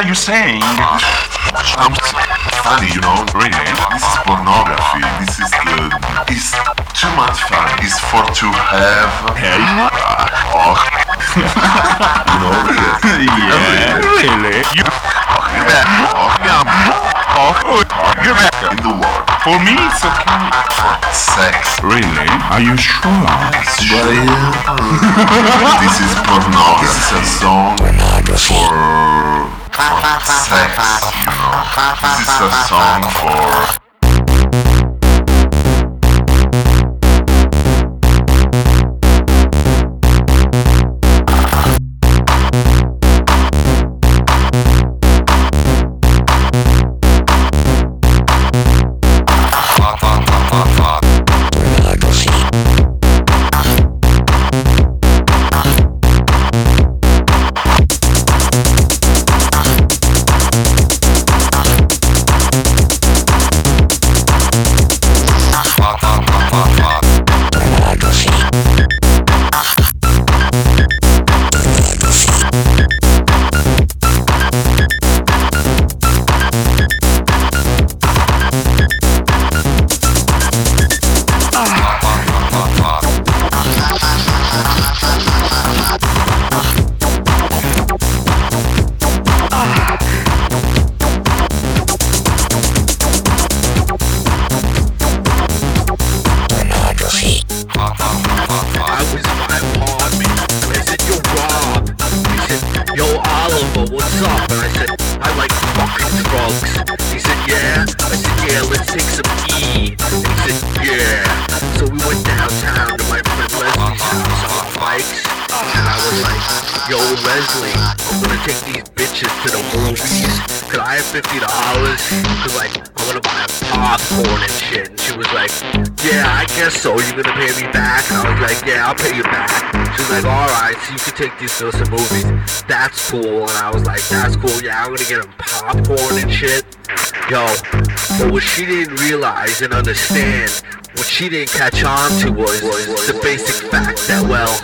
are you saying? This is a song for. yeah, I'm gonna get him popcorn and shit. Yo, but what she didn't realize and understand, what she didn't catch on to was, was the basic fact that, well,